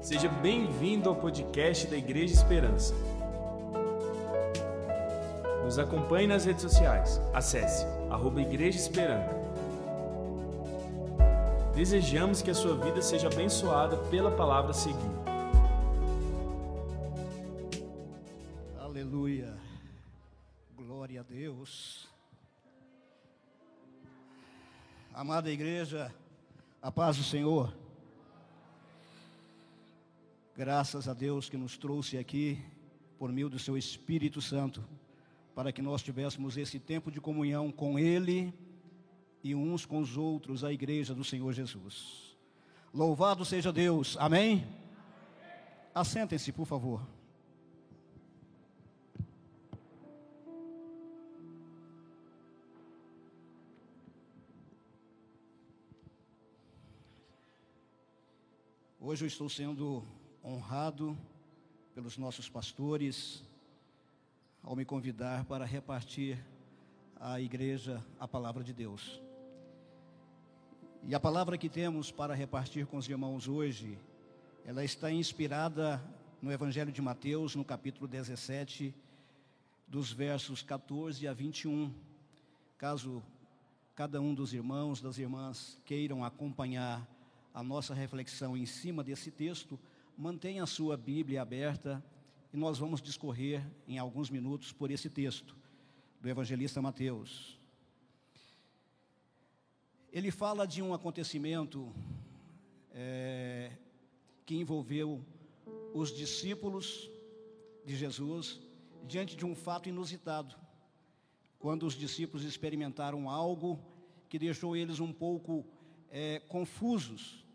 Seja bem-vindo ao podcast da Igreja Esperança. Nos acompanhe nas redes sociais. Acesse arroba Igreja Esperança. Desejamos que a sua vida seja abençoada pela palavra a seguir. Aleluia. Glória a Deus. Amada igreja, a paz do Senhor. Graças a Deus que nos trouxe aqui por meio do seu Espírito Santo, para que nós tivéssemos esse tempo de comunhão com Ele e uns com os outros, a igreja do Senhor Jesus. Louvado seja Deus. Amém? Assentem-se, por favor. Hoje eu estou sendo honrado pelos nossos pastores ao me convidar para repartir à igreja a palavra de Deus. E a palavra que temos para repartir com os irmãos hoje, ela está inspirada no Evangelho de Mateus, no capítulo 17, dos versos 14 a 21. Caso cada um dos irmãos, das irmãs queiram acompanhar a nossa reflexão em cima desse texto, mantenha a sua Bíblia aberta e nós vamos discorrer em alguns minutos por esse texto do evangelista Mateus. Ele fala de um acontecimento é, que envolveu os discípulos de Jesus diante de um fato inusitado, quando os discípulos experimentaram algo que deixou eles um pouco é, confusos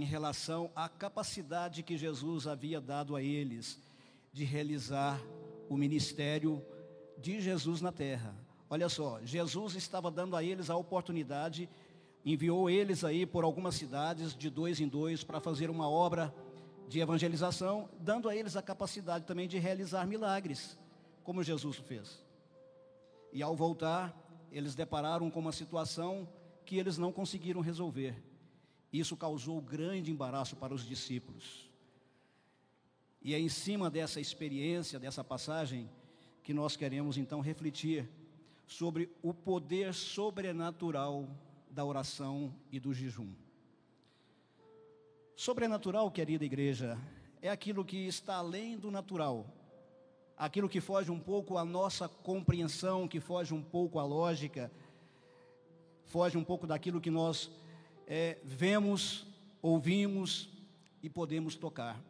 em relação à capacidade que Jesus havia dado a eles de realizar o ministério de Jesus na terra. Olha só, Jesus estava dando a eles a oportunidade, enviou eles aí por algumas cidades, de dois em dois, para fazer uma obra de evangelização, dando a eles a capacidade também de realizar milagres, como Jesus fez. E ao voltar, eles depararam com uma situação que eles não conseguiram resolver. Isso causou grande embaraço para os discípulos. E é em cima dessa experiência, dessa passagem, que nós queremos então refletir sobre o poder sobrenatural da oração e do jejum. Sobrenatural, querida igreja, é aquilo que está além do natural, aquilo que foge um pouco à nossa compreensão, que foge um pouco à lógica, foge um pouco daquilo que nós é, vemos, ouvimos e podemos tocar.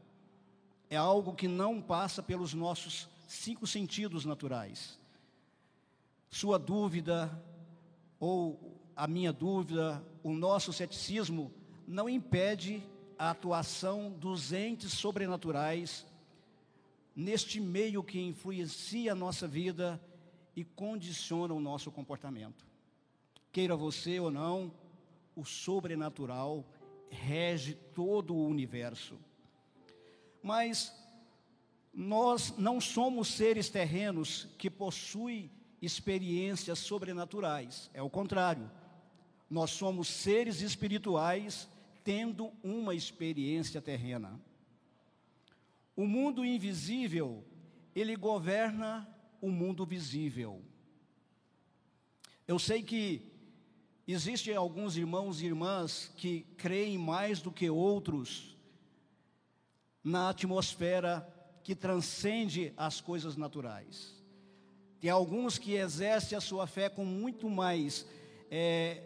É algo que não passa pelos nossos cinco sentidos naturais. Sua dúvida, ou a minha dúvida, o nosso ceticismo, não impede a atuação dos entes sobrenaturais neste meio que influencia a nossa vida e condiciona o nosso comportamento. Queira você ou não, o sobrenatural rege todo o universo. Mas nós não somos seres terrenos que possuem experiências sobrenaturais, é o contrário. Nós somos seres espirituais tendo uma experiência terrena. O mundo invisível, ele governa o mundo visível. Eu sei que Existem alguns irmãos e irmãs que creem mais do que outros na atmosfera que transcende as coisas naturais. Tem alguns que exercem a sua fé com muito mais é,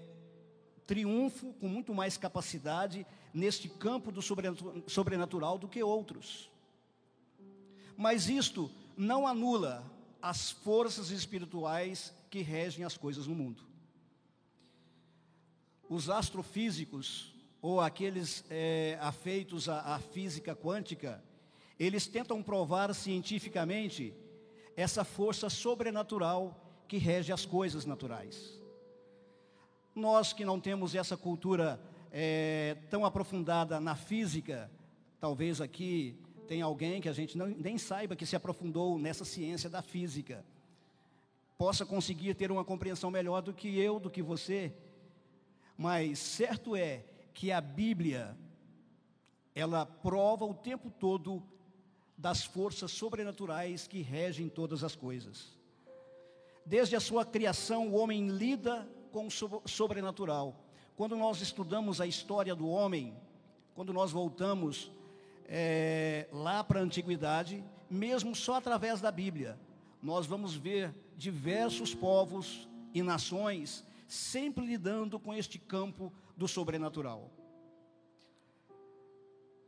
triunfo, com muito mais capacidade neste campo do sobrenatural do que outros. Mas isto não anula as forças espirituais que regem as coisas no mundo os astrofísicos, ou aqueles é, afeitos à, à física quântica, eles tentam provar cientificamente essa força sobrenatural que rege as coisas naturais. Nós que não temos essa cultura é, tão aprofundada na física, talvez aqui tenha alguém que a gente não, nem saiba que se aprofundou nessa ciência da física, possa conseguir ter uma compreensão melhor do que eu, do que você, mas certo é que a Bíblia, ela prova o tempo todo das forças sobrenaturais que regem todas as coisas. Desde a sua criação, o homem lida com o sobrenatural. Quando nós estudamos a história do homem, quando nós voltamos é, lá para a antiguidade, mesmo só através da Bíblia, nós vamos ver diversos povos e nações sempre lidando com este campo do sobrenatural.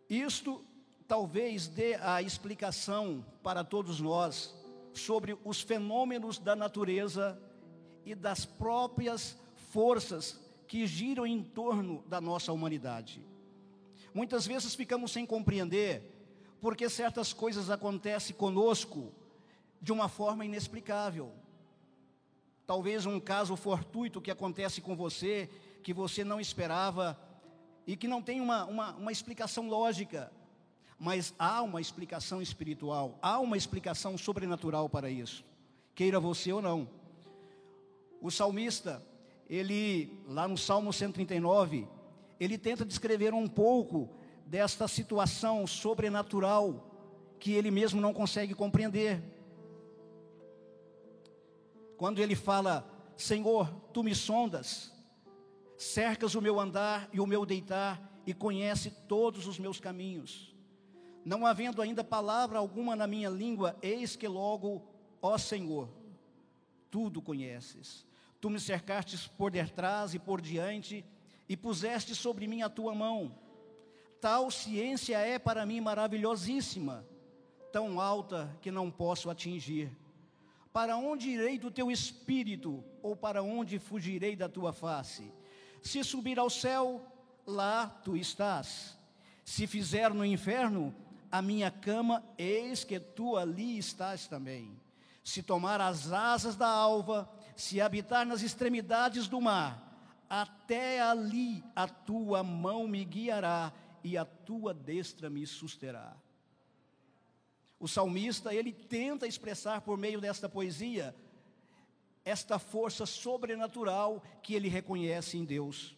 Isto talvez dê a explicação para todos nós sobre os fenômenos da natureza e das próprias forças que giram em torno da nossa humanidade. Muitas vezes ficamos sem compreender porque certas coisas acontecem conosco de uma forma inexplicável. Talvez um caso fortuito que acontece com você, que você não esperava e que não tem uma, uma, uma explicação lógica, mas há uma explicação espiritual, há uma explicação sobrenatural para isso, queira você ou não. O salmista, ele, lá no Salmo 139, ele tenta descrever um pouco desta situação sobrenatural que ele mesmo não consegue compreender. Quando ele fala, Senhor, tu me sondas, cercas o meu andar e o meu deitar e conhece todos os meus caminhos. Não havendo ainda palavra alguma na minha língua, eis que logo, ó Senhor, tudo conheces. Tu me cercastes por detrás e por diante, e puseste sobre mim a tua mão. Tal ciência é para mim maravilhosíssima, tão alta que não posso atingir. Para onde irei do teu espírito, ou para onde fugirei da tua face? Se subir ao céu, lá tu estás. Se fizer no inferno, a minha cama, eis que tu ali estás também. Se tomar as asas da alva, se habitar nas extremidades do mar, até ali a tua mão me guiará e a tua destra me susterá. O salmista, ele tenta expressar por meio desta poesia esta força sobrenatural que ele reconhece em Deus.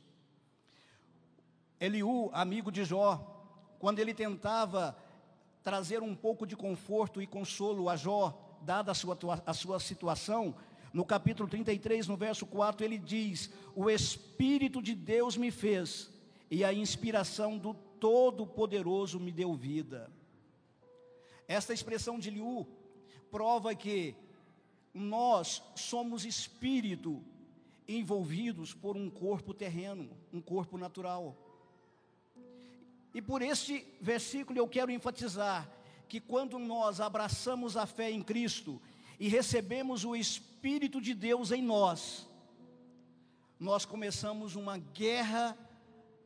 Eliú, amigo de Jó, quando ele tentava trazer um pouco de conforto e consolo a Jó, dada a sua, a sua situação, no capítulo 33, no verso 4, ele diz: O Espírito de Deus me fez, e a inspiração do Todo-Poderoso me deu vida. Esta expressão de Liu prova que nós somos espírito envolvidos por um corpo terreno, um corpo natural. E por este versículo eu quero enfatizar que quando nós abraçamos a fé em Cristo e recebemos o Espírito de Deus em nós, nós começamos uma guerra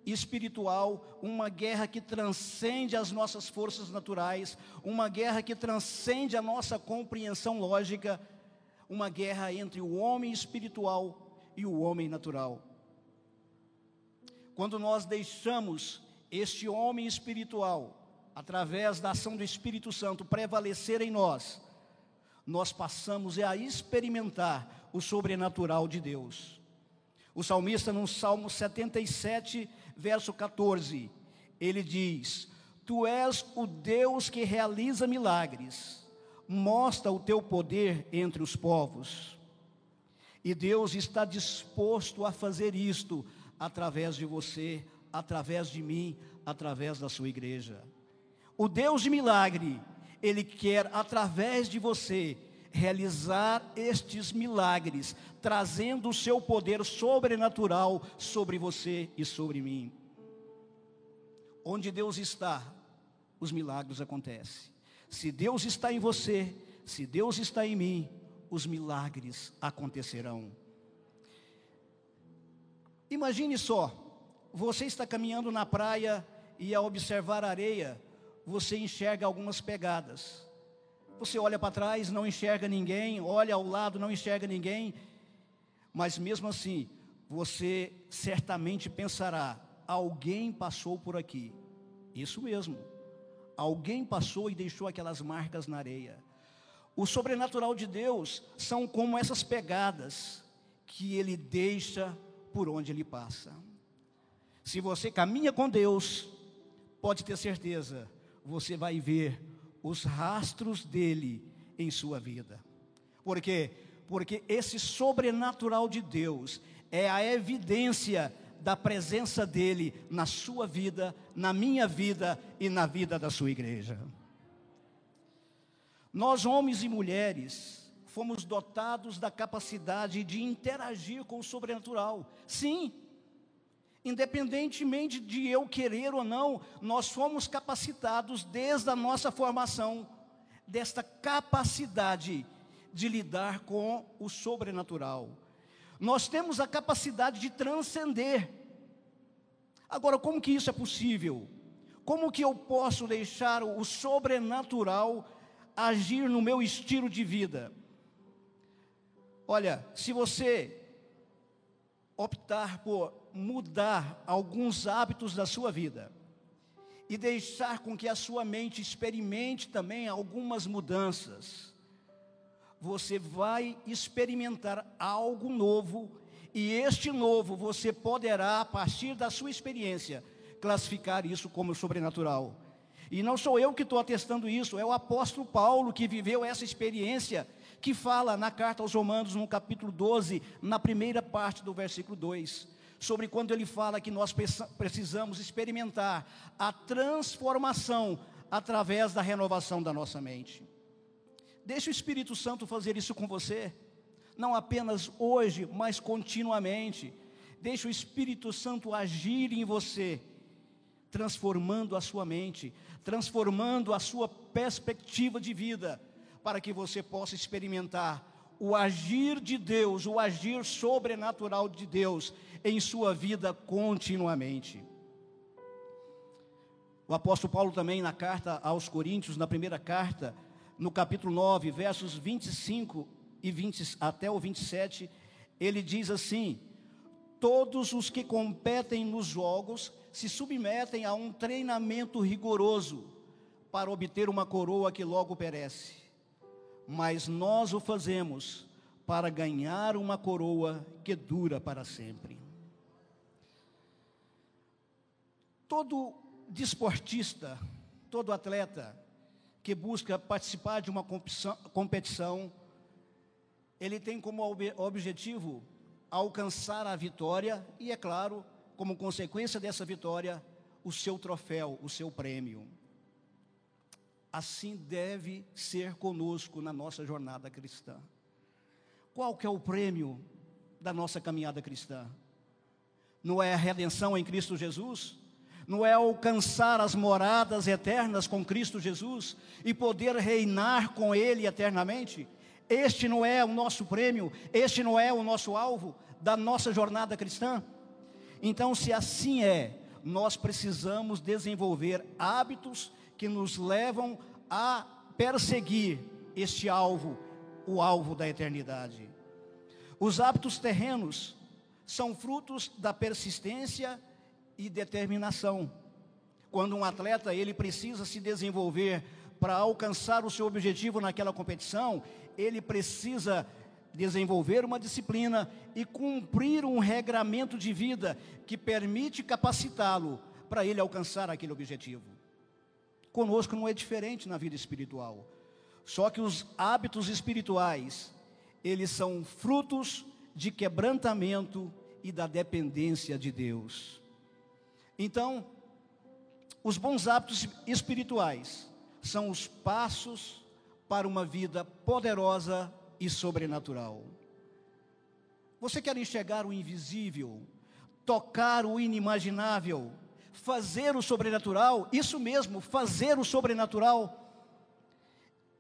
espiritual, uma guerra que transcende as nossas forças naturais, uma guerra que transcende a nossa compreensão lógica, uma guerra entre o homem espiritual e o homem natural. Quando nós deixamos este homem espiritual, através da ação do Espírito Santo, prevalecer em nós, nós passamos a experimentar o sobrenatural de Deus. O salmista, no Salmo 77, verso 14, ele diz: Tu és o Deus que realiza milagres, mostra o teu poder entre os povos. E Deus está disposto a fazer isto através de você, através de mim, através da sua igreja. O Deus de milagre, Ele quer, através de você, realizar estes milagres, trazendo o seu poder sobrenatural sobre você e sobre mim. Onde Deus está, os milagres acontecem. Se Deus está em você, se Deus está em mim, os milagres acontecerão. Imagine só, você está caminhando na praia e ao observar a areia, você enxerga algumas pegadas. Você olha para trás, não enxerga ninguém, olha ao lado, não enxerga ninguém, mas mesmo assim, você certamente pensará: alguém passou por aqui. Isso mesmo, alguém passou e deixou aquelas marcas na areia. O sobrenatural de Deus são como essas pegadas que Ele deixa por onde Ele passa. Se você caminha com Deus, pode ter certeza, você vai ver os rastros dele em sua vida. Por quê? Porque esse sobrenatural de Deus é a evidência da presença dele na sua vida, na minha vida e na vida da sua igreja. Nós, homens e mulheres, fomos dotados da capacidade de interagir com o sobrenatural. Sim, independentemente de eu querer ou não, nós fomos capacitados desde a nossa formação desta capacidade de lidar com o sobrenatural. Nós temos a capacidade de transcender. Agora, como que isso é possível? Como que eu posso deixar o sobrenatural agir no meu estilo de vida? Olha, se você optar por mudar alguns hábitos da sua vida e deixar com que a sua mente experimente também algumas mudanças, você vai experimentar algo novo e este novo você poderá, a partir da sua experiência, classificar isso como sobrenatural. E não sou eu que estou atestando isso, é o apóstolo Paulo que viveu essa experiência, que fala na carta aos Romanos, no capítulo 12, na primeira parte do versículo 2, sobre quando ele fala que nós precisamos experimentar a transformação através da renovação da nossa mente. Deixa o Espírito Santo fazer isso com você, não apenas hoje, mas continuamente. Deixa o Espírito Santo agir em você transformando a sua mente, transformando a sua perspectiva de vida, para que você possa experimentar o agir de Deus, o agir sobrenatural de Deus em sua vida continuamente. O apóstolo Paulo também na carta aos Coríntios, na primeira carta, no capítulo 9, versos 25 e 20 até o 27, ele diz assim: Todos os que competem nos jogos se submetem a um treinamento rigoroso para obter uma coroa que logo perece. Mas nós o fazemos para ganhar uma coroa que dura para sempre. Todo desportista, todo atleta que busca participar de uma competição, ele tem como objetivo alcançar a vitória e, é claro, como consequência dessa vitória, o seu troféu, o seu prêmio. Assim deve ser conosco na nossa jornada cristã. Qual que é o prêmio da nossa caminhada cristã? Não é a redenção em Cristo Jesus? Não é alcançar as moradas eternas com Cristo Jesus e poder reinar com Ele eternamente? Este não é o nosso prêmio, este não é o nosso alvo da nossa jornada cristã? Então, se assim é, nós precisamos desenvolver hábitos que nos levam a perseguir este alvo, o alvo da eternidade. Os hábitos terrenos são frutos da persistência e determinação. Quando um atleta ele precisa se desenvolver para alcançar o seu objetivo naquela competição, ele precisa desenvolver uma disciplina e cumprir um regramento de vida que permite capacitá-lo para ele alcançar aquele objetivo. Conosco não é diferente na vida espiritual. Só que os hábitos espirituais, eles são frutos de quebrantamento e da dependência de Deus. Então, os bons hábitos espirituais são os passos para uma vida poderosa e sobrenatural. Você quer enxergar o invisível, tocar o inimaginável, fazer o sobrenatural? Isso mesmo, fazer o sobrenatural.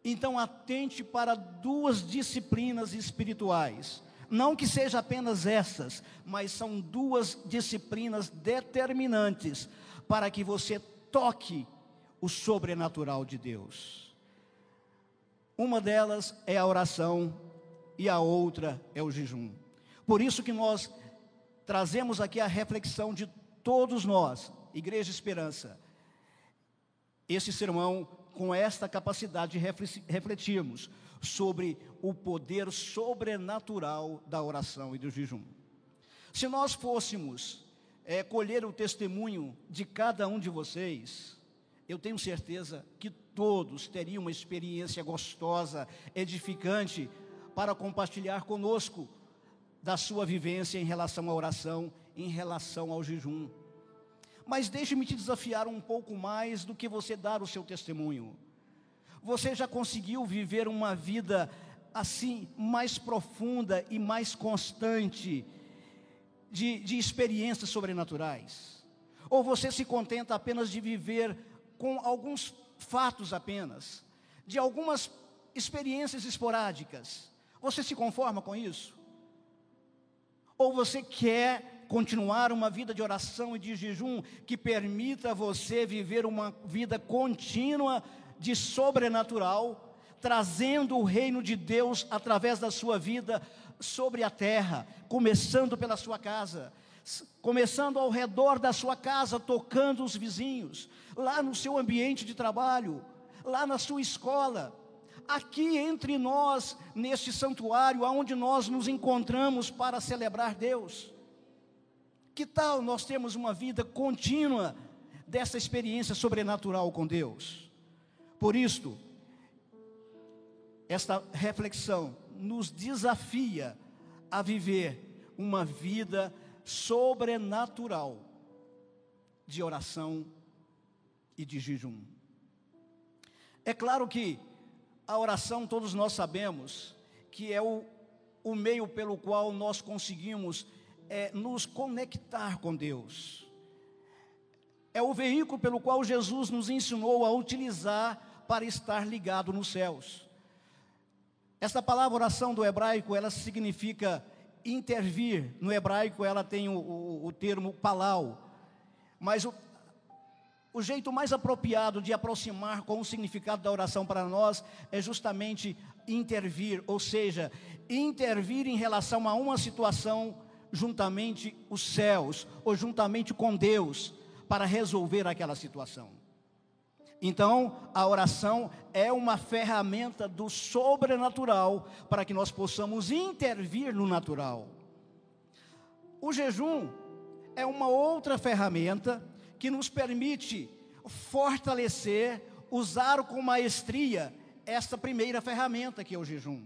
Então, atente para duas disciplinas espirituais. Não que seja apenas essas, mas são duas disciplinas determinantes para que você toque o sobrenatural de Deus. Uma delas é a oração e a outra é o jejum. Por isso que nós trazemos aqui a reflexão de todos nós, Igreja Esperança, esse sermão com esta capacidade de refletirmos sobre o poder sobrenatural da oração e do jejum. Se nós fôssemos é, colher o testemunho de cada um de vocês, eu tenho certeza que todos teriam uma experiência gostosa, edificante, para compartilhar conosco da sua vivência em relação à oração, em relação ao jejum. Mas deixe-me te desafiar um pouco mais do que você dar o seu testemunho. Você já conseguiu viver uma vida assim, mais profunda e mais constante de, de experiências sobrenaturais? Ou você se contenta apenas de viver com alguns fatos apenas, de algumas experiências esporádicas? Você se conforma com isso? Ou você quer continuar uma vida de oração e de jejum que permita você viver uma vida contínua de sobrenatural, trazendo o reino de Deus através da sua vida sobre a terra, começando pela sua casa, começando ao redor da sua casa, tocando os vizinhos, lá no seu ambiente de trabalho, lá na sua escola, aqui entre nós, neste santuário, aonde nós nos encontramos para celebrar Deus. Que tal nós termos uma vida contínua dessa experiência sobrenatural com Deus? Por isto, esta reflexão nos desafia a viver uma vida sobrenatural de oração e de jejum. É claro que a oração, todos nós sabemos, que é o, o meio pelo qual nós conseguimos é, nos conectar com Deus. É o veículo pelo qual Jesus nos ensinou a utilizar para estar ligado nos céus. Esta palavra oração do hebraico, ela significa intervir. No hebraico, ela tem o, o, o termo palau. Mas o, o jeito mais apropriado de aproximar com o significado da oração para nós é justamente intervir, ou seja, intervir em relação a uma situação juntamente os céus ou juntamente com Deus para resolver aquela situação. Então, a oração é uma ferramenta do sobrenatural para que nós possamos intervir no natural. O jejum é uma outra ferramenta que nos permite fortalecer, usar com maestria esta primeira ferramenta que é o jejum.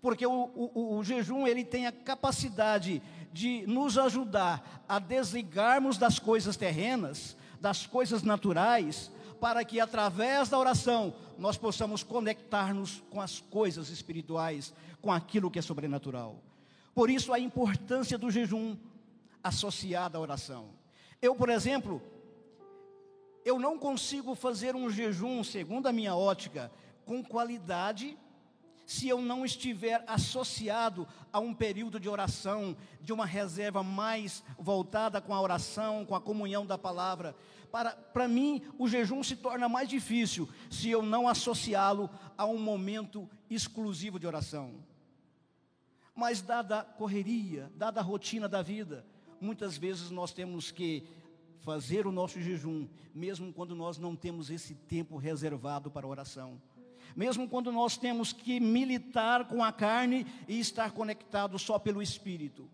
Porque o, o, o jejum ele tem a capacidade de nos ajudar a desligarmos das coisas terrenas, das coisas naturais, para que através da oração nós possamos conectar-nos com as coisas espirituais, com aquilo que é sobrenatural. Por isso a importância do jejum associada à oração. Eu, por exemplo, eu não consigo fazer um jejum, segundo a minha ótica, com qualidade, se eu não estiver associado a um período de oração, de uma reserva mais voltada com a oração, com a comunhão da palavra. Para, para mim, o jejum se torna mais difícil se eu não associá-lo a um momento exclusivo de oração. Mas, dada a correria, dada a rotina da vida, muitas vezes nós temos que fazer o nosso jejum, mesmo quando nós não temos esse tempo reservado para oração. Mesmo quando nós temos que militar com a carne e estar conectado só pelo espírito.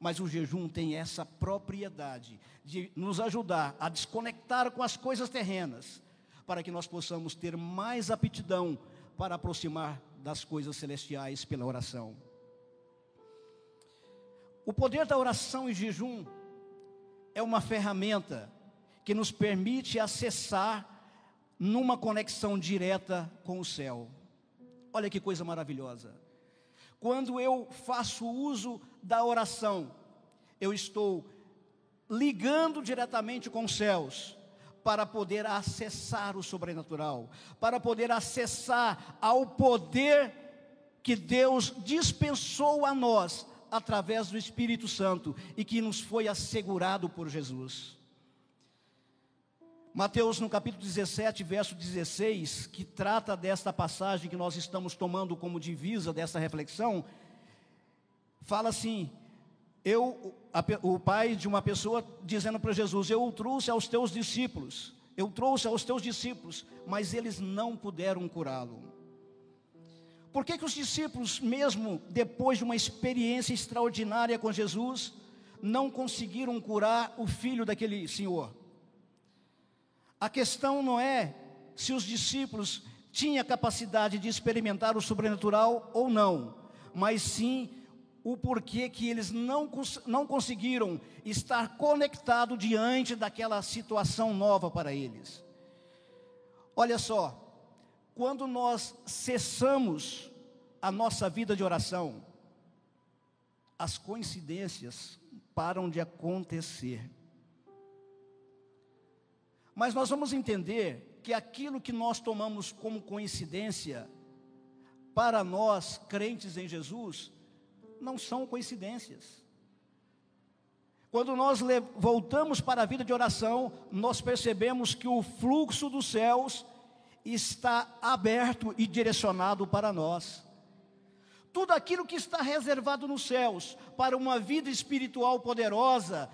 Mas o jejum tem essa propriedade de nos ajudar a desconectar com as coisas terrenas, para que nós possamos ter mais aptidão para aproximar das coisas celestiais pela oração. O poder da oração e jejum é uma ferramenta que nos permite acessar numa conexão direta com o céu. Olha que coisa maravilhosa. Quando eu faço uso da oração, eu estou ligando diretamente com os céus para poder acessar o sobrenatural, para poder acessar ao poder que Deus dispensou a nós através do Espírito Santo e que nos foi assegurado por Jesus. Mateus, no capítulo 17, verso 16, que trata desta passagem que nós estamos tomando como divisa dessa reflexão, fala assim: eu, a, o pai de uma pessoa dizendo para Jesus: Eu o trouxe aos teus discípulos, eu trouxe aos teus discípulos, mas eles não puderam curá-lo. Por que, que os discípulos, mesmo depois de uma experiência extraordinária com Jesus, não conseguiram curar o filho daquele senhor. A questão não é se os discípulos tinham capacidade de experimentar o sobrenatural ou não, mas sim o porquê que eles não, não conseguiram estar conectados diante daquela situação nova para eles. Olha só, quando nós cessamos a nossa vida de oração, as coincidências param de acontecer. Mas nós vamos entender que aquilo que nós tomamos como coincidência, para nós, crentes em Jesus, não são coincidências. Quando nós voltamos para a vida de oração, nós percebemos que o fluxo dos céus está aberto e direcionado para nós. Tudo aquilo que está reservado nos céus para uma vida espiritual poderosa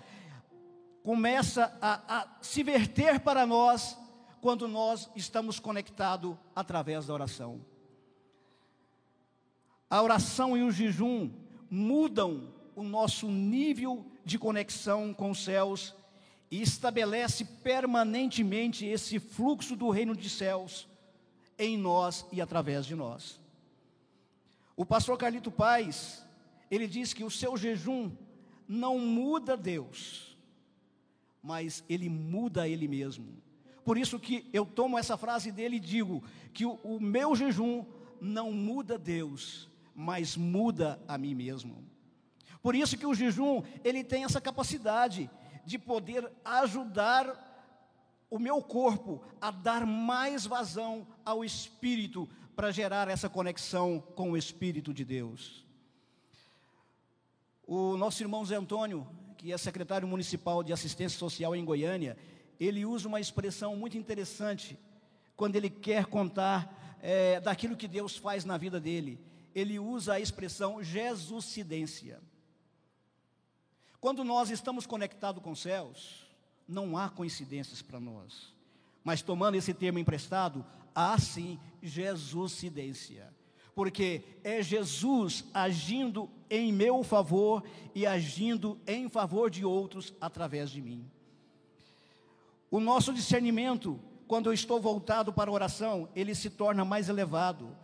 começa a, a se verter para nós quando nós estamos conectados através da oração. A oração e o jejum mudam o nosso nível de conexão com os céus e estabelece permanentemente esse fluxo do reino de céus em nós e através de nós. O pastor Carlito Paz, ele diz que o seu jejum não muda Deus, mas ele muda ele mesmo. Por isso que eu tomo essa frase dele e digo que o, o meu jejum não muda Deus, mas muda a mim mesmo. Por isso que o jejum, ele tem essa capacidade de poder ajudar o meu corpo a dar mais vazão ao espírito para gerar essa conexão com o espírito de Deus. O nosso irmão Zé Antônio, que é secretário municipal de assistência social em Goiânia, ele usa uma expressão muito interessante quando ele quer contar é, daquilo que Deus faz na vida dele ele usa a expressão Jesuscidência. Quando nós estamos conectados com os céus, não há coincidências para nós. Mas tomando esse termo emprestado, há sim Jesuscidência. Porque é Jesus agindo em meu favor e agindo em favor de outros através de mim. O nosso discernimento, quando eu estou voltado para a oração, ele se torna mais elevado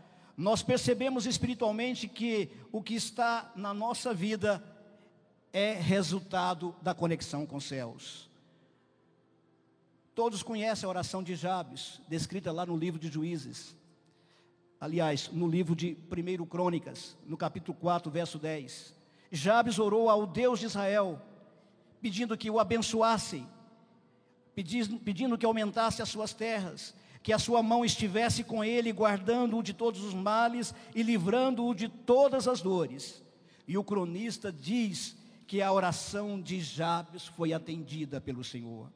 nós percebemos espiritualmente que o que está na nossa vida é resultado da conexão com os céus. Todos conhecem a oração de Jabes, descrita lá no livro de Juízes. Aliás, no livro de 1 Crônicas, no capítulo 4, verso 10. Jabes orou ao Deus de Israel, pedindo que o abençoasse, pedindo, que aumentasse as suas terras, que a sua mão estivesse com ele, guardando-o de todos os males e livrando-o de todas as dores. E o cronista diz que a oração de Jabes foi atendida pelo Senhor.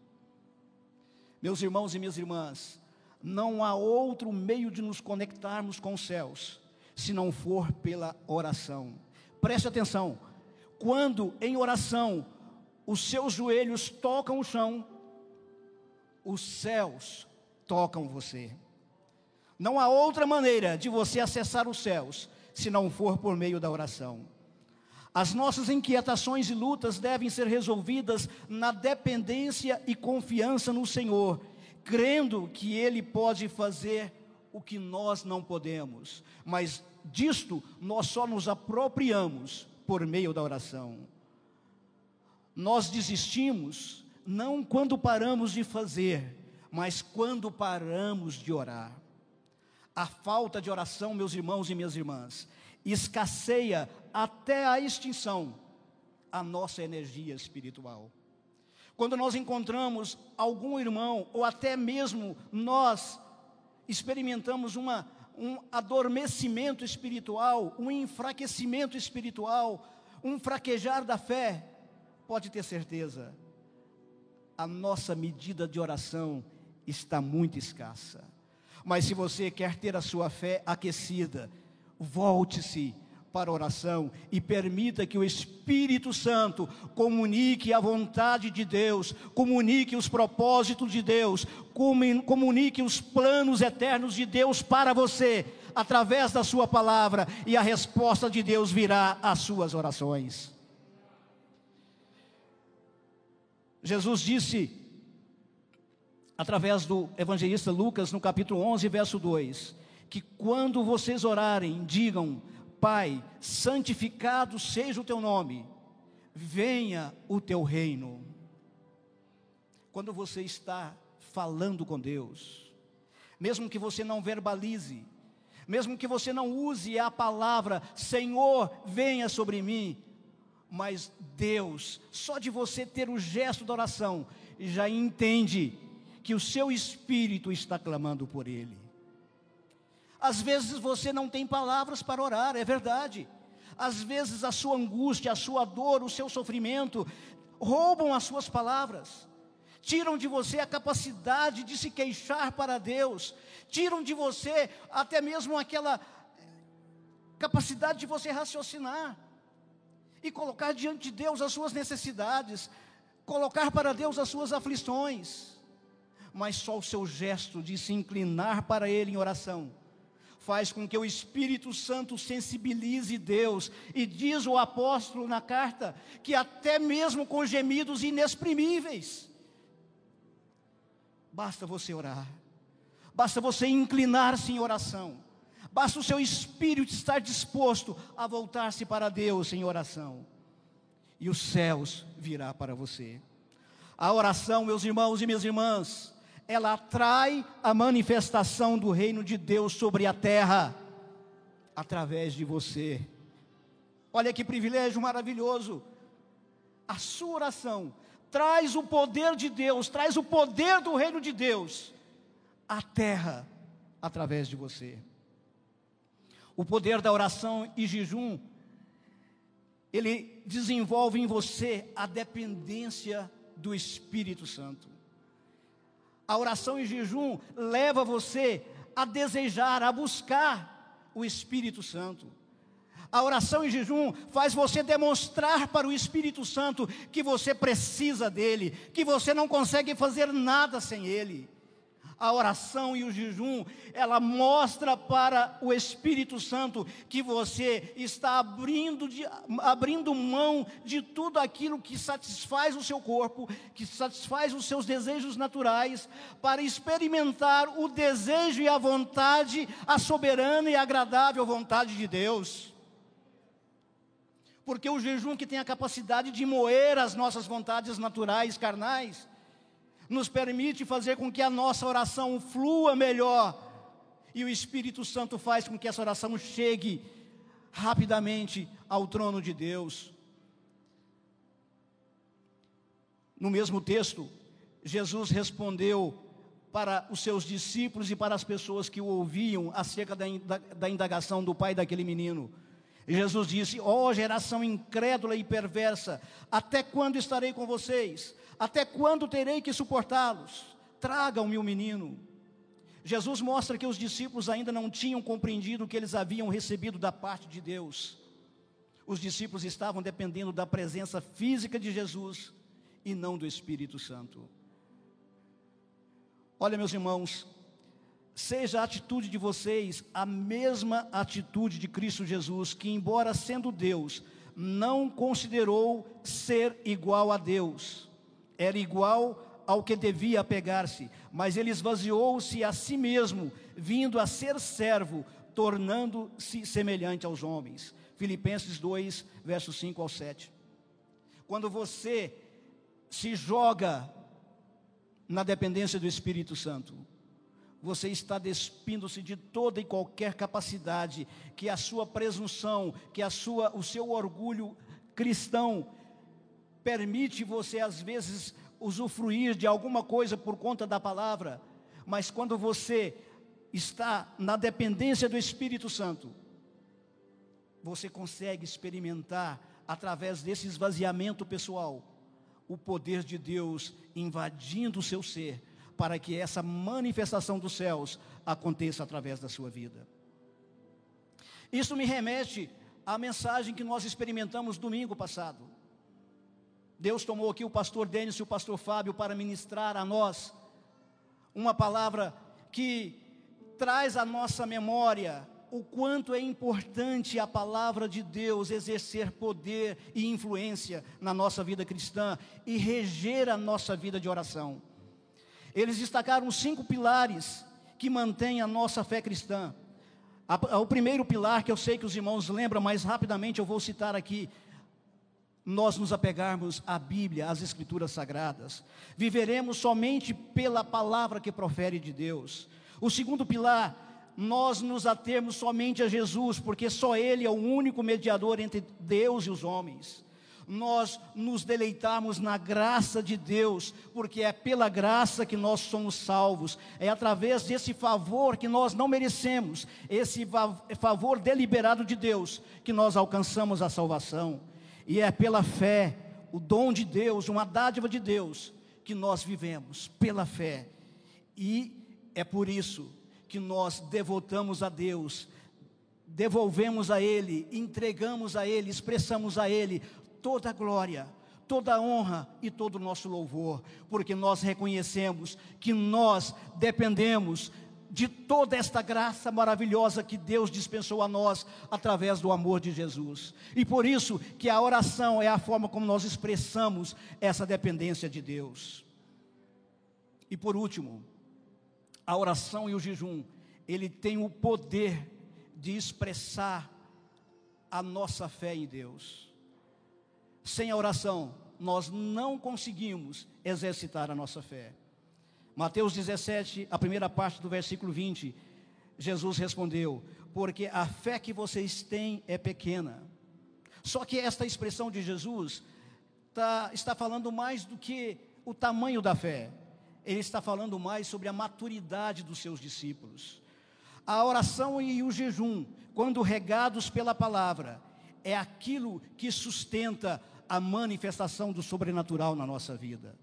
Meus irmãos e minhas irmãs, não há outro meio de nos conectarmos com os céus, se não for pela oração. Preste atenção, quando em oração os seus joelhos tocam o chão, os céus tocam você. Não há outra maneira de você acessar os céus se não for por meio da oração. As nossas inquietações e lutas devem ser resolvidas na dependência e confiança no Senhor, crendo que Ele pode fazer o que nós não podemos, mas disto nós só nos apropriamos por meio da oração. Nós desistimos não quando paramos de fazer, mas quando paramos de orar, a falta de oração, meus irmãos e minhas irmãs, escasseia até a extinção a nossa energia espiritual. Quando nós encontramos algum irmão, ou até mesmo nós experimentamos uma, um adormecimento espiritual, um enfraquecimento espiritual, um fraquejar da fé, pode ter certeza, a nossa medida de oração está muito escassa. Mas se você quer ter a sua fé aquecida, volte-se para oração e permita que o Espírito Santo comunique a vontade de Deus, comunique os propósitos de Deus, comunique os planos eternos de Deus para você, através da Sua palavra, e a resposta de Deus virá às suas orações. Jesus disse, através do evangelista Lucas, no capítulo 11, verso 2, que quando vocês orarem, digam: Pai, santificado seja o teu nome, venha o teu reino. Quando você está falando com Deus, mesmo que você não verbalize, mesmo que você não use a palavra Senhor, venha sobre mim, mas Deus, só de você ter o gesto da oração, já entende que o seu espírito está clamando por Ele. Às vezes você não tem palavras para orar, é verdade. Às vezes a sua angústia, a sua dor, o seu sofrimento roubam as suas palavras, tiram de você a capacidade de se queixar para Deus, tiram de você até mesmo aquela capacidade de você raciocinar e colocar diante de Deus as suas necessidades, colocar para Deus as suas aflições. Mas só o seu gesto de se inclinar para Ele em oração faz com que o Espírito Santo sensibilize Deus. E diz o apóstolo na carta que até mesmo com gemidos inexprimíveis, basta você orar, basta você inclinar-se em oração, basta o seu espírito estar disposto a voltar-se para Deus em oração, e os céus virá para você. A oração, meus irmãos e minhas irmãs, ela atrai a manifestação do reino de Deus sobre a terra, através de você. Olha que privilégio maravilhoso. A sua oração traz o poder de Deus, traz o poder do reino de Deus à terra, através de você. O poder da oração e jejum, ele desenvolve em você a dependência do Espírito Santo. A oração e jejum leva você a desejar, a buscar o Espírito Santo. A oração e jejum faz você demonstrar para o Espírito Santo que você precisa dele, que você não consegue fazer nada sem ele a oração e o jejum, ela mostra para o Espírito Santo que você está abrindo, de, abrindo mão de tudo aquilo que satisfaz o seu corpo, que satisfaz os seus desejos naturais, para experimentar o desejo e a vontade, a soberana e agradável vontade de Deus. Porque o jejum que tem a capacidade de moer as nossas vontades naturais, carnais, nos permite fazer com que a nossa oração flua melhor, e o Espírito Santo faz com que essa oração chegue rapidamente ao trono de Deus. No mesmo texto, Jesus respondeu para os seus discípulos e para as pessoas que o ouviam acerca da, da indagação do pai daquele menino. Jesus disse: Ó oh, geração incrédula e perversa, até quando estarei com vocês? Até quando terei que suportá-los? Tragam-me o menino. Jesus mostra que os discípulos ainda não tinham compreendido o que eles haviam recebido da parte de Deus. Os discípulos estavam dependendo da presença física de Jesus e não do Espírito Santo. Olha, meus irmãos, seja a atitude de vocês a mesma atitude de Cristo Jesus, que, embora sendo Deus, não considerou ser igual a Deus era igual ao que devia apegar-se, mas ele esvaziou-se a si mesmo, vindo a ser servo, tornando-se semelhante aos homens. Filipenses 2, versos 5 ao 7. Quando você se joga na dependência do Espírito Santo, você está despindo-se de toda e qualquer capacidade que a sua presunção, que a sua, o seu orgulho cristão permite você às vezes usufruir de alguma coisa por conta da palavra, mas quando você está na dependência do Espírito Santo, você consegue experimentar através desse esvaziamento pessoal o poder de Deus invadindo o seu ser, para que essa manifestação dos céus aconteça através da sua vida. Isso me remete à mensagem que nós experimentamos domingo passado. Deus tomou aqui o pastor Denis e o pastor Fábio para ministrar a nós uma palavra que traz à nossa memória o quanto é importante a palavra de Deus exercer poder e influência na nossa vida cristã e reger a nossa vida de oração. Eles destacaram cinco pilares que mantêm a nossa fé cristã. O primeiro pilar, que eu sei que os irmãos lembram, mas rapidamente eu vou citar aqui, nós nos apegarmos à Bíblia, às Escrituras Sagradas. Viveremos somente pela palavra que profere de Deus. O segundo pilar, nós nos atermos somente a Jesus, porque só Ele é o único mediador entre Deus e os homens. Nós nos deleitarmos na graça de Deus, porque é pela graça que nós somos salvos, é através desse favor que nós não merecemos, esse favor deliberado de Deus, que nós alcançamos a salvação. E é pela fé, o dom de Deus, uma dádiva de Deus, que nós vivemos, pela fé. E é por isso que nós devotamos a Deus, devolvemos a Ele, entregamos a Ele, expressamos a Ele toda a glória, toda a honra e todo o nosso louvor, porque nós reconhecemos que nós dependemos de toda esta graça maravilhosa que Deus dispensou a nós através do amor de Jesus. E por isso que a oração é a forma como nós expressamos essa dependência de Deus. E por último, a oração e o jejum, ele tem o poder de expressar a nossa fé em Deus. Sem a oração, nós não conseguimos exercitar a nossa fé. Mateus 17, a primeira parte do versículo 20, Jesus respondeu: Porque a fé que vocês têm é pequena. Só que esta expressão de Jesus tá, está falando mais do que o tamanho da fé, ele está falando mais sobre a maturidade dos seus discípulos. A oração e o jejum, quando regados pela palavra, é aquilo que sustenta a manifestação do sobrenatural na nossa vida.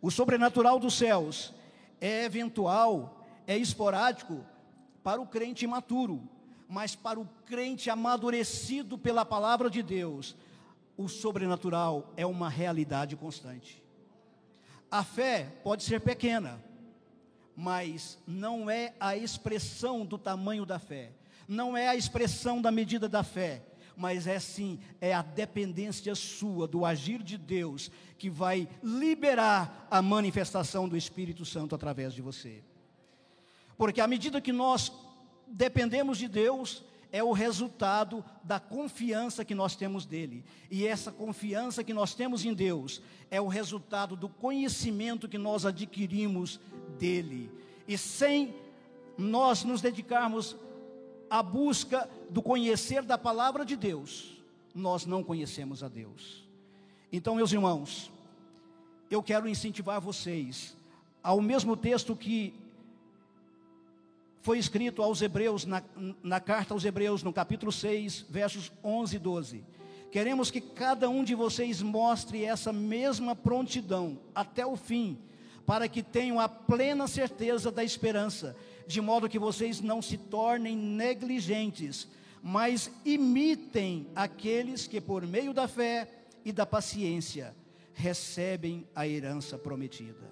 O sobrenatural dos céus é eventual, é esporádico para o crente imaturo, mas para o crente amadurecido pela palavra de Deus, o sobrenatural é uma realidade constante. A fé pode ser pequena, mas não é a expressão do tamanho da fé, não é a expressão da medida da fé, mas é sim, é a dependência sua do agir de Deus que vai liberar a manifestação do Espírito Santo através de você. Porque à medida que nós dependemos de Deus, é o resultado da confiança que nós temos dele. E essa confiança que nós temos em Deus é o resultado do conhecimento que nós adquirimos dele. E sem nós nos dedicarmos a busca do conhecer da palavra de Deus, nós não conhecemos a Deus. Então, meus irmãos, eu quero incentivar vocês ao mesmo texto que foi escrito aos Hebreus, na, na, carta aos Hebreus, no capítulo 6, versos 11 e 12. Queremos que cada um de vocês mostre essa mesma prontidão até o fim, para que tenham a plena certeza da esperança de modo que vocês não se tornem negligentes, mas imitem aqueles que, por meio da fé e da paciência, recebem a herança prometida.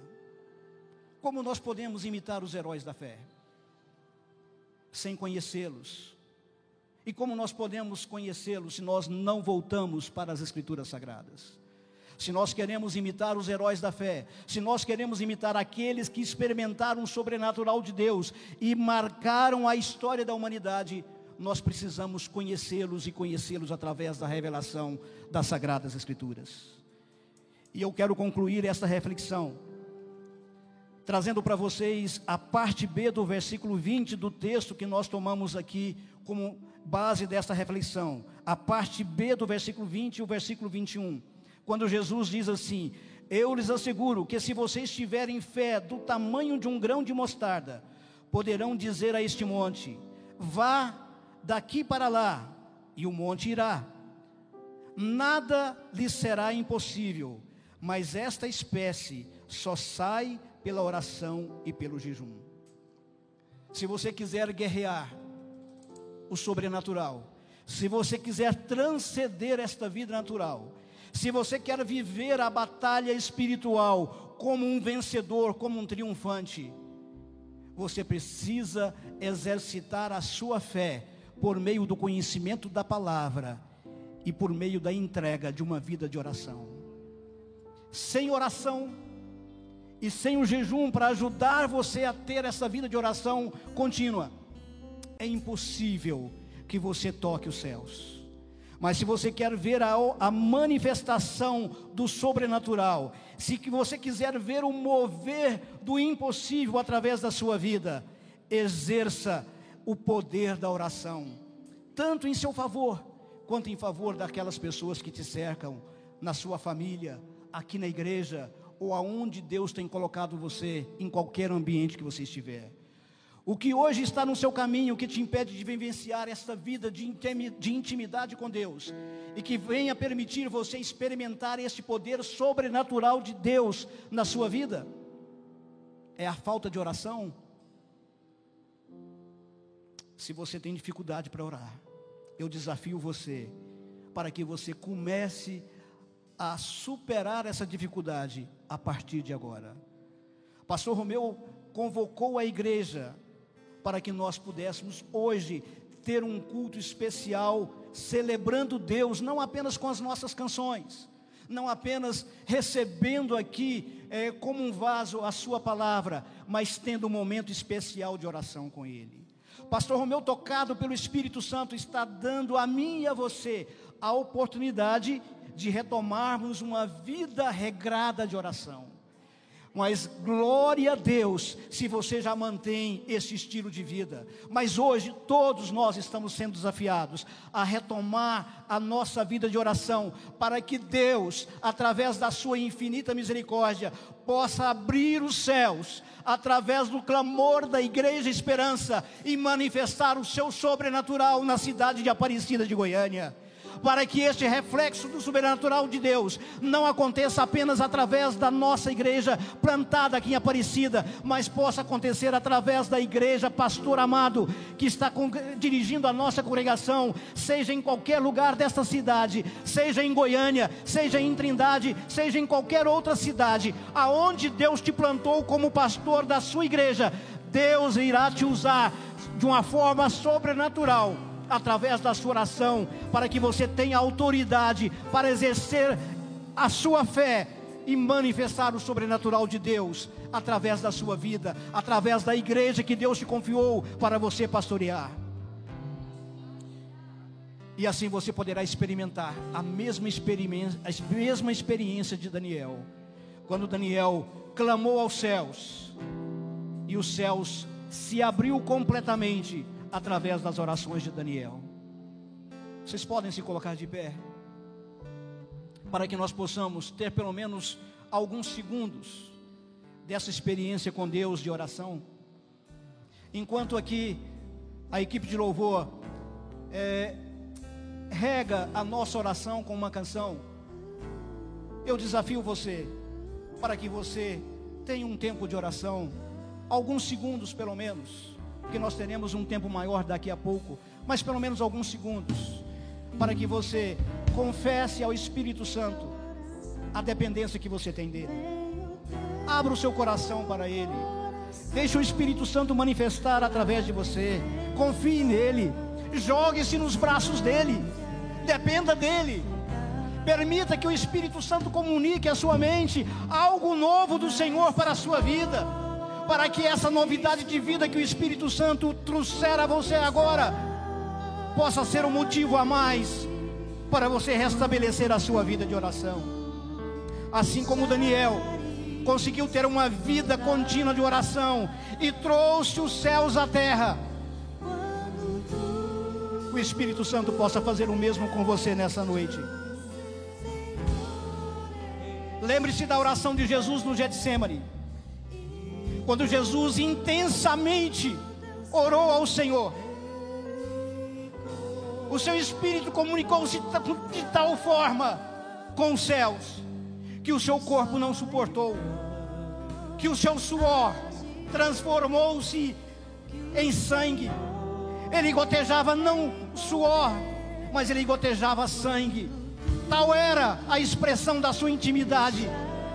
Como nós podemos imitar os heróis da fé? Sem conhecê-los. E como nós podemos conhecê-los se nós não voltamos para as Escrituras Sagradas? Se nós queremos imitar os heróis da fé, se nós queremos imitar aqueles que experimentaram o sobrenatural de Deus e marcaram a história da humanidade, nós precisamos conhecê-los e conhecê-los através da revelação das Sagradas Escrituras. E eu quero concluir esta reflexão, trazendo para vocês a parte B do versículo 20 do texto que nós tomamos aqui como base desta reflexão. A parte B do versículo 20 e o versículo 21 quando Jesus diz assim: Eu lhes asseguro que se vocês tiverem fé do tamanho de um grão de mostarda, poderão dizer a este monte: Vá daqui para lá, e o monte irá. Nada lhes será impossível, mas esta espécie só sai pela oração e pelo jejum. Se você quiser guerrear o sobrenatural, se você quiser transcender esta vida natural, se você quer viver a batalha espiritual como um vencedor, como um triunfante, você precisa exercitar a sua fé por meio do conhecimento da palavra e por meio da entrega de uma vida de oração. Sem oração e sem o jejum para ajudar você a ter essa vida de oração contínua, é impossível que você toque os céus. Mas se você quer ver a, a, manifestação do sobrenatural, se que você quiser ver o mover do impossível através da sua vida, exerça o poder da oração, tanto em seu favor, quanto em favor daquelas pessoas que te cercam, na sua família, aqui na igreja, ou aonde Deus tem colocado você, em qualquer ambiente que você estiver. O que hoje está no seu caminho, que te impede de vivenciar esta vida de intimidade com Deus, e que venha permitir você experimentar este poder sobrenatural de Deus na sua vida, é a falta de oração. Se você tem dificuldade para orar, eu desafio você para que você comece a superar essa dificuldade a partir de agora. Pastor Romeu convocou a igreja para que nós pudéssemos hoje ter um culto especial celebrando Deus, não apenas com as nossas canções, não apenas recebendo aqui é, como um vaso a Sua palavra, mas tendo um momento especial de oração com Ele. Pastor Romeu, tocado pelo Espírito Santo, está dando a mim e a você a oportunidade de retomarmos uma vida regrada de oração. Mas glória a Deus se você já mantém esse estilo de vida. Mas hoje todos nós estamos sendo desafiados a retomar a nossa vida de oração, para que Deus, através da sua infinita misericórdia, possa abrir os céus através do clamor da Igreja Esperança e manifestar o seu sobrenatural na cidade de Aparecida de Goiânia para que este reflexo do sobrenatural de Deus não aconteça apenas através da nossa igreja plantada aqui em Aparecida, mas possa acontecer através da igreja Pastor Amado, que está com, dirigindo a nossa congregação, seja em qualquer lugar desta cidade, seja em Goiânia, seja em Trindade, seja em qualquer outra cidade, aonde Deus te plantou como pastor da sua igreja, Deus irá te usar de uma forma sobrenatural através da sua oração, para que você tenha autoridade para exercer a sua fé e manifestar o sobrenatural de Deus através da sua vida, através da igreja que Deus te confiou para você pastorear. E assim você poderá experimentar a mesma experiência, a mesma experiência de Daniel. Quando Daniel clamou aos céus e os céus se abriu completamente através das orações de Daniel. Vocês podem se colocar de pé, para que nós possamos ter pelo menos alguns segundos dessa experiência com Deus de oração. Enquanto aqui a equipe de louvor é, rega a nossa oração com uma canção, eu desafio você para que você tenha um tempo de oração, alguns segundos pelo menos porque nós teremos um tempo maior daqui a pouco, mas pelo menos alguns segundos, para que você confesse ao Espírito Santo a dependência que você tem dele. Abra o seu coração para ele. Deixe o Espírito Santo manifestar através de você. Confie nele. Jogue-se nos braços dele. Dependa dele. Permita que o Espírito Santo comunique à sua mente algo novo do Senhor para a sua vida para que essa novidade de vida que o Espírito Santo trouxer a você agora possa ser um motivo a mais para você restabelecer a sua vida de oração. Assim como Daniel conseguiu ter uma vida contínua de oração e trouxe os céus à terra. O Espírito Santo possa fazer o mesmo com você nessa noite. Lembre-se da oração de Jesus no Getsemane quando Jesus intensamente orou ao Senhor, o seu espírito comunicou-se de tal forma com os céus, que o seu corpo não suportou, que o seu suor transformou-se em sangue. Ele gotejava não suor, mas ele gotejava sangue. Tal era a expressão da sua intimidade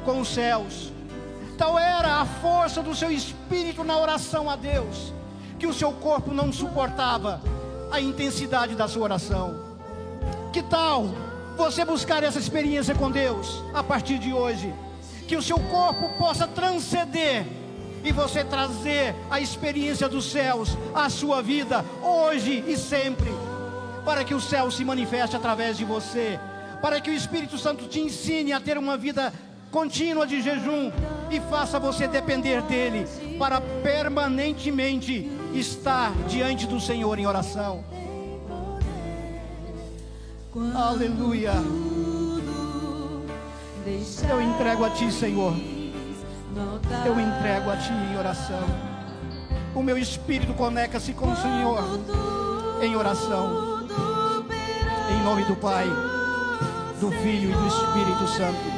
com os céus. Tal era a força do seu espírito na oração a Deus, que o seu corpo não suportava, a intensidade da sua oração. Que tal você buscar essa experiência com Deus a partir de hoje? Que o seu corpo possa transcender e você trazer a experiência dos céus à sua vida, hoje e sempre, para que o céu se manifeste através de você, para que o Espírito Santo te ensine a ter uma vida contínua de jejum e faça você depender dele para permanentemente estar diante do Senhor em oração. Aleluia. Eu entrego a Ti, Senhor. Eu entrego a Ti em oração. O meu espírito conecta-se com o Senhor em oração. Em nome do Pai, do Filho e do Espírito Santo.